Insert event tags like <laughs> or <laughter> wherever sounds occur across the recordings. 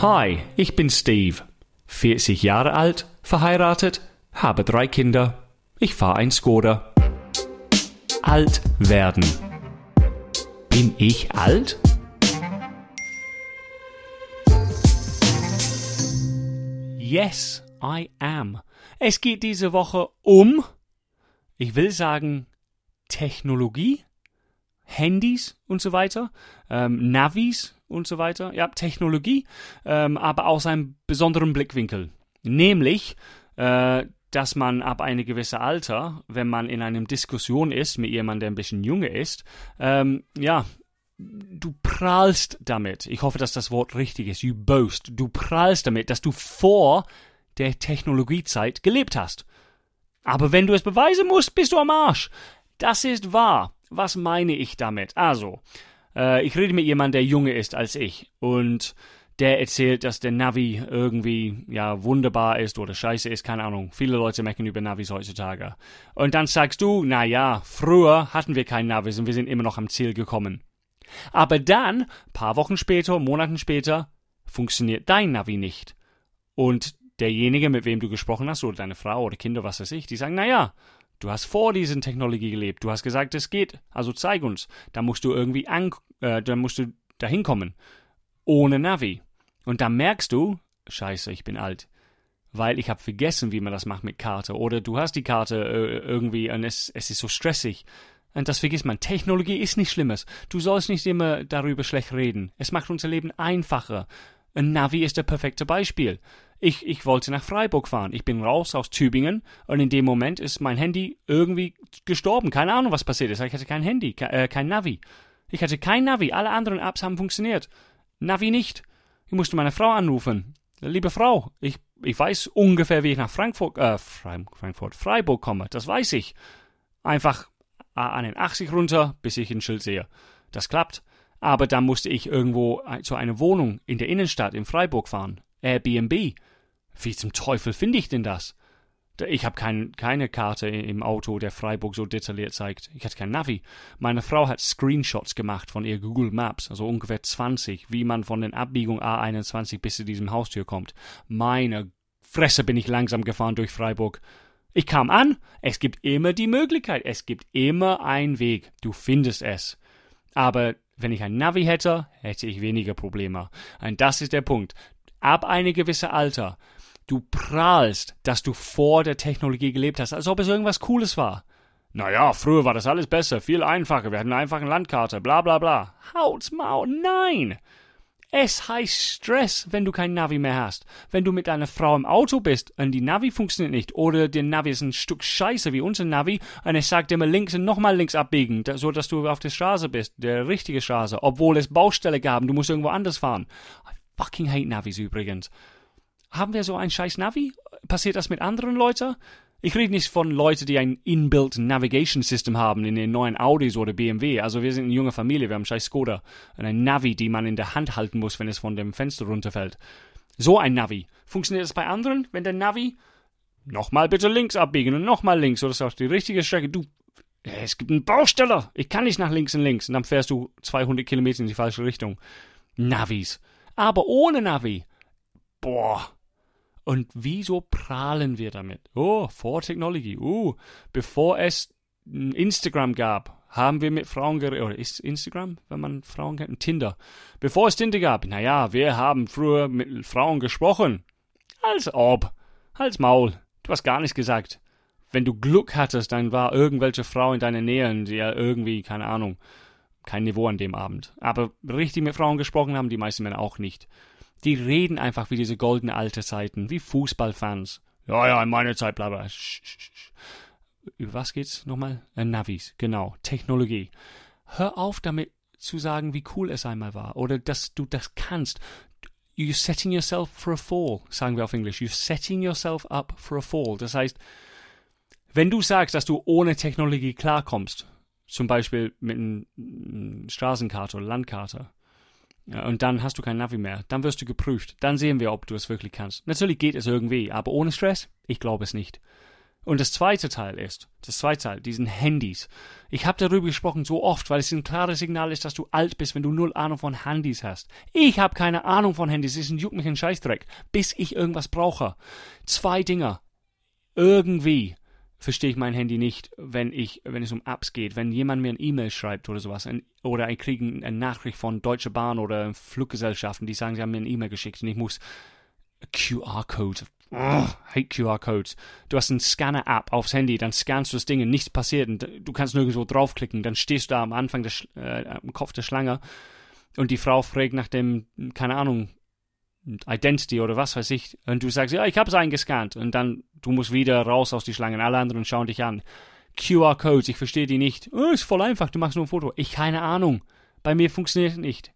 Hi, ich bin Steve. 40 Jahre alt, verheiratet, habe drei Kinder. Ich fahre ein Skoda. Alt werden. Bin ich alt? Yes, I am. Es geht diese Woche um, ich will sagen, Technologie, Handys und so weiter, ähm, Navis und so weiter. Ja, Technologie, ähm, aber aus einem besonderen Blickwinkel. Nämlich, äh, dass man ab einem gewissen Alter, wenn man in einer Diskussion ist mit jemandem, der ein bisschen jünger ist, ähm, ja, du prahlst damit. Ich hoffe, dass das Wort richtig ist. You boast. Du prahlst damit, dass du vor der Technologiezeit gelebt hast. Aber wenn du es beweisen musst, bist du am Arsch. Das ist wahr. Was meine ich damit? Also, äh, ich rede mit jemandem, der jünger ist als ich und der erzählt, dass der Navi irgendwie ja wunderbar ist oder scheiße ist, keine Ahnung. Viele Leute mecken über Navis heutzutage. Und dann sagst du, na ja, früher hatten wir kein Navis und wir sind immer noch am Ziel gekommen. Aber dann, paar Wochen später, Monaten später, funktioniert dein Navi nicht. Und derjenige, mit wem du gesprochen hast, oder deine Frau oder Kinder, was weiß ich, die sagen, na ja, Du hast vor diesen Technologie gelebt. Du hast gesagt, es geht. Also zeig uns. Da musst du irgendwie an, äh, da musst du dahin kommen. Ohne Navi. Und dann merkst du, scheiße, ich bin alt. Weil ich habe vergessen, wie man das macht mit Karte. Oder du hast die Karte äh, irgendwie und es, es ist so stressig. Und das vergisst man. Technologie ist nichts Schlimmes. Du sollst nicht immer darüber schlecht reden. Es macht unser Leben einfacher. Ein Navi ist der perfekte Beispiel. Ich, ich wollte nach Freiburg fahren. Ich bin raus aus Tübingen und in dem Moment ist mein Handy irgendwie gestorben. Keine Ahnung, was passiert ist. Ich hatte kein Handy, ke äh, kein Navi. Ich hatte kein Navi. Alle anderen Apps haben funktioniert. Navi nicht. Ich musste meine Frau anrufen. Liebe Frau, ich, ich weiß ungefähr, wie ich nach Frankfurt, äh, Frankfurt, Freiburg komme. Das weiß ich. Einfach an den 80 runter, bis ich ein Schild sehe. Das klappt. Aber dann musste ich irgendwo zu einer Wohnung in der Innenstadt in Freiburg fahren. Airbnb. Wie zum Teufel finde ich denn das? Ich habe kein, keine Karte im Auto, der Freiburg so detailliert zeigt. Ich hatte kein Navi. Meine Frau hat Screenshots gemacht von ihr Google Maps, also ungefähr 20, wie man von den Abbiegung A21 bis zu diesem Haustür kommt. Meine Fresse bin ich langsam gefahren durch Freiburg. Ich kam an, es gibt immer die Möglichkeit, es gibt immer einen Weg, du findest es. Aber wenn ich ein Navi hätte, hätte ich weniger Probleme. Und das ist der Punkt. Ab einem gewissen Alter Du prahlst, dass du vor der Technologie gelebt hast, als ob es irgendwas Cooles war. Naja, früher war das alles besser, viel einfacher, wir hatten eine einfache Landkarte, bla bla bla. Haut's Maul, nein! Es heißt Stress, wenn du kein Navi mehr hast. Wenn du mit deiner Frau im Auto bist und die Navi funktioniert nicht oder der Navi ist ein Stück Scheiße wie unser Navi und es sagt immer links und nochmal links abbiegen, so dass du auf der Straße bist, der richtige Straße, obwohl es Baustelle gab und du musst irgendwo anders fahren. I fucking hate Navis übrigens. Haben wir so ein scheiß Navi? Passiert das mit anderen Leuten? Ich rede nicht von Leuten, die ein Inbuilt Navigation System haben in den neuen Audis oder BMW. Also wir sind eine junge Familie, wir haben scheiß Skoda. Und ein Navi, die man in der Hand halten muss, wenn es von dem Fenster runterfällt. So ein Navi. Funktioniert das bei anderen, wenn der Navi nochmal bitte links abbiegen und nochmal links, oder ist auch die richtige Strecke. Du, es gibt einen Bausteller. Ich kann nicht nach links und links. Und dann fährst du 200 Kilometer in die falsche Richtung. Navis. Aber ohne Navi. Boah. Und wieso prahlen wir damit? Oh, vor Technologie. Uh, bevor es Instagram gab, haben wir mit Frauen geredet. Oder ist Instagram, wenn man Frauen kennt? Tinder. Bevor es Tinder gab, naja, wir haben früher mit Frauen gesprochen. Als ob. Als Maul. Du hast gar nichts gesagt. Wenn du Glück hattest, dann war irgendwelche Frau in deiner Nähe, die ja irgendwie, keine Ahnung, kein Niveau an dem Abend. Aber richtig mit Frauen gesprochen haben die meisten Männer auch nicht. Die reden einfach wie diese goldene alte Zeiten, wie Fußballfans. Ja, ja, in meiner Zeit, bla bla. Über was geht's nochmal? Äh, Navis, genau. Technologie. Hör auf damit zu sagen, wie cool es einmal war oder dass du das kannst. You're setting yourself for a fall, sagen wir auf Englisch. You're setting yourself up for a fall. Das heißt, wenn du sagst, dass du ohne Technologie klarkommst, zum Beispiel mit einer Straßenkarte oder Landkarte, und dann hast du kein Navi mehr. Dann wirst du geprüft. Dann sehen wir, ob du es wirklich kannst. Natürlich geht es irgendwie, aber ohne Stress? Ich glaube es nicht. Und das zweite Teil ist, das zweite Teil, diesen Handys. Ich habe darüber gesprochen so oft, weil es ein klares Signal ist, dass du alt bist, wenn du null Ahnung von Handys hast. Ich habe keine Ahnung von Handys, es ist ein ein Scheißdreck, bis ich irgendwas brauche. Zwei Dinger. Irgendwie verstehe ich mein Handy nicht, wenn ich, wenn es um Apps geht. Wenn jemand mir ein E-Mail schreibt oder sowas, ein, oder ich kriege eine Nachricht von Deutsche Bahn oder Fluggesellschaften, die sagen, sie haben mir ein E-Mail geschickt und ich muss QR-Code. Oh, hate QR-Codes. Du hast eine Scanner-App aufs Handy, dann scannst du das Ding und nichts passiert und du kannst nirgendwo draufklicken. Dann stehst du da am Anfang des, äh, am Kopf der Schlange und die Frau fragt nach dem, keine Ahnung, Identity oder was weiß ich. Und du sagst, ja, ich habe es eingescannt. Und dann, du musst wieder raus aus die Schlangen. Alle anderen schauen dich an. QR-Codes, ich verstehe die nicht. Oh, ist voll einfach, du machst nur ein Foto. Ich keine Ahnung. Bei mir funktioniert es nicht.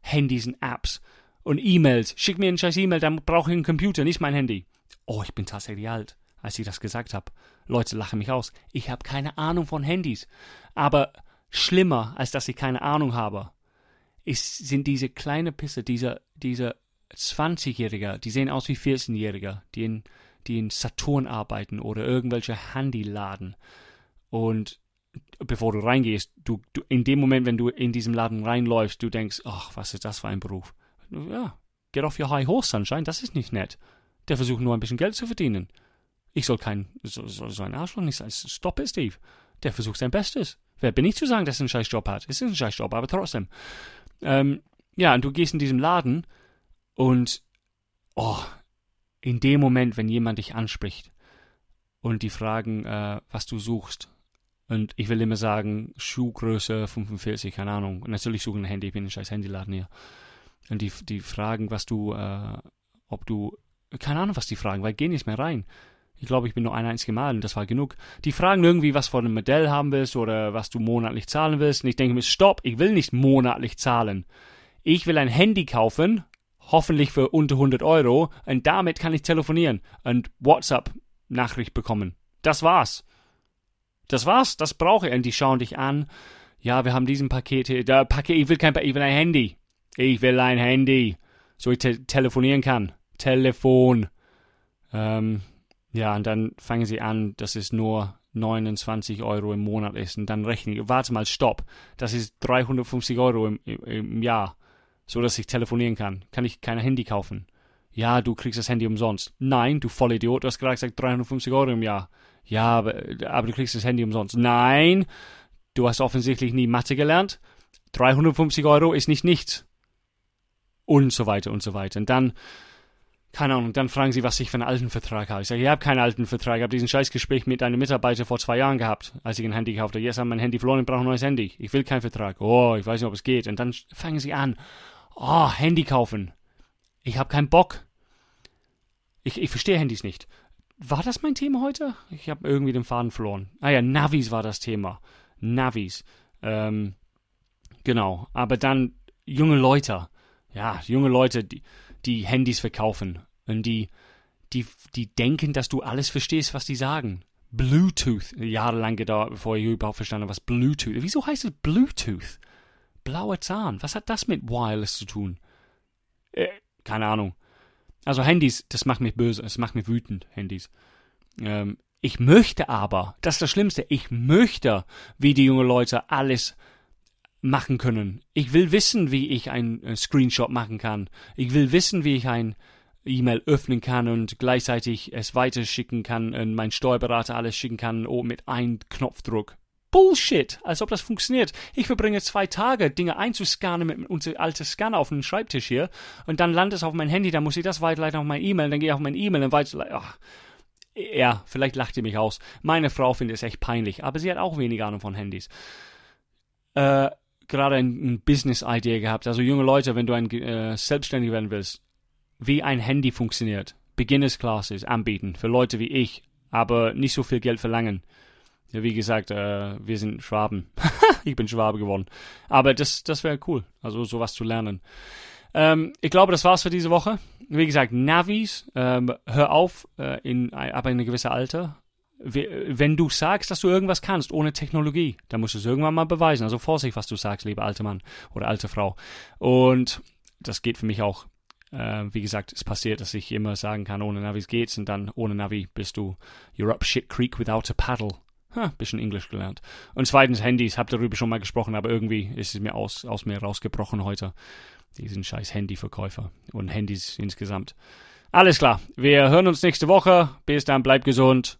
Handys und Apps und E-Mails. Schick mir ein scheiß E-Mail, dann brauche ich einen Computer, nicht mein Handy. Oh, ich bin tatsächlich alt, als ich das gesagt habe. Leute lachen mich aus. Ich habe keine Ahnung von Handys. Aber schlimmer, als dass ich keine Ahnung habe, ist, sind diese kleine Pisse, diese, diese 20-Jähriger, die sehen aus wie 14-Jähriger, die in, die in Saturn arbeiten oder irgendwelche Handyladen. Und bevor du reingehst, du, du, in dem Moment, wenn du in diesem Laden reinläufst, du denkst, ach, was ist das für ein Beruf? Ja, get off your high horse, Sunshine, das ist nicht nett. Der versucht nur ein bisschen Geld zu verdienen. Ich soll kein, so, so, so ein Arschloch nicht sein. Stop it, Steve. Der versucht sein Bestes. Wer bin ich zu sagen, dass er einen scheiß Job hat? Es ist ein scheiß Job, aber trotzdem. Ähm, ja, und du gehst in diesem Laden und, oh, in dem Moment, wenn jemand dich anspricht und die fragen, äh, was du suchst, und ich will immer sagen, Schuhgröße 45, keine Ahnung. Und natürlich suchen ein Handy, ich bin ein scheiß Handyladen hier. Und die, die fragen, was du, äh, ob du, keine Ahnung, was die fragen, weil geh nicht mehr rein. Ich glaube, ich bin nur ein einziges Mal und das war genug. Die fragen irgendwie, was von einem Modell haben willst oder was du monatlich zahlen willst. Und ich denke mir, stopp, ich will nicht monatlich zahlen. Ich will ein Handy kaufen, hoffentlich für unter 100 Euro, und damit kann ich telefonieren und WhatsApp-Nachricht bekommen. Das war's. Das war's, das brauche ich. Und die schauen dich an. Ja, wir haben diesen Paket hier. Der Paket, ich will kein Paket, ich will ein Handy. Ich will ein Handy, so ich te telefonieren kann. Telefon. Ähm, ja, und dann fangen sie an, dass es nur 29 Euro im Monat ist. Und dann rechne ich, warte mal, stopp. Das ist 350 Euro im, im Jahr, so dass ich telefonieren kann. Kann ich kein Handy kaufen? Ja, du kriegst das Handy umsonst. Nein, du Vollidiot, du hast gerade gesagt 350 Euro im Jahr. Ja, aber, aber du kriegst das Handy umsonst. Nein, du hast offensichtlich nie Mathe gelernt. 350 Euro ist nicht nichts und so weiter und so weiter. Und dann, keine Ahnung, dann fragen sie, was ich für einen alten Vertrag habe. Ich sage, ich habe keinen alten Vertrag. Ich habe diesen Scheißgespräch mit einem Mitarbeiter vor zwei Jahren gehabt, als ich ein Handy gekauft habe. Jetzt haben mein Handy verloren, ich brauche ein neues Handy. Ich will keinen Vertrag. Oh, ich weiß nicht, ob es geht. Und dann fangen sie an, oh, Handy kaufen. Ich habe keinen Bock. Ich, ich verstehe Handys nicht. War das mein Thema heute? Ich habe irgendwie den Faden verloren. Ah ja, Navis war das Thema. Navis. Ähm, genau. Aber dann junge Leute ja, junge Leute, die, die Handys verkaufen und die, die, die denken, dass du alles verstehst, was die sagen. Bluetooth, jahrelang gedauert, bevor ich überhaupt verstanden habe, was Bluetooth. Wieso heißt es Bluetooth? Blauer Zahn. Was hat das mit Wireless zu tun? Äh, keine Ahnung. Also Handys, das macht mich böse, das macht mich wütend, Handys. Ähm, ich möchte aber, das ist das Schlimmste, ich möchte, wie die jungen Leute alles machen können. Ich will wissen, wie ich einen äh, Screenshot machen kann. Ich will wissen, wie ich ein E-Mail öffnen kann und gleichzeitig es weiterschicken kann und mein Steuerberater alles schicken kann oh, mit einem Knopfdruck. Bullshit, als ob das funktioniert. Ich verbringe zwei Tage, Dinge einzuscannen mit unserem alten Scanner auf dem Schreibtisch hier und dann landet es auf mein Handy, dann muss ich das weiterleiten auf mein E-Mail, dann gehe ich auf mein E-Mail und weiterleiten. Ach. Ja, vielleicht lacht ihr mich aus. Meine Frau findet es echt peinlich, aber sie hat auch wenig Ahnung von Handys. Äh, gerade ein, Business-Idee gehabt. Also junge Leute, wenn du ein äh, selbstständig werden willst, wie ein Handy funktioniert. Beginners Classes anbieten für Leute wie ich, aber nicht so viel Geld verlangen. Ja, wie gesagt, äh, wir sind Schwaben. <laughs> ich bin Schwabe geworden. Aber das, das wäre cool, also sowas zu lernen. Ähm, ich glaube, das war's für diese Woche. Wie gesagt, Navis, ähm, hör auf, äh, in, in einem gewissen Alter wenn du sagst, dass du irgendwas kannst ohne Technologie, dann musst du es irgendwann mal beweisen. Also Vorsicht, was du sagst, lieber alter Mann oder alte Frau. Und das geht für mich auch. äh, wie gesagt, es passiert, dass ich immer sagen kann, ohne Navi geht's und dann ohne Navi bist du, you're up shit creek without a paddle. Ha, bisschen Englisch gelernt. Und zweitens Handys, hab darüber schon mal gesprochen, aber irgendwie ist es mir aus, aus mir rausgebrochen heute. Diesen scheiß Handyverkäufer und Handys insgesamt. Alles klar, wir hören uns nächste Woche. Bis dann, bleibt gesund.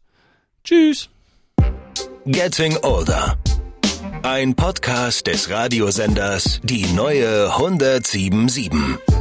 Tschüss. Getting Older. Ein Podcast des Radiosenders Die neue 1077.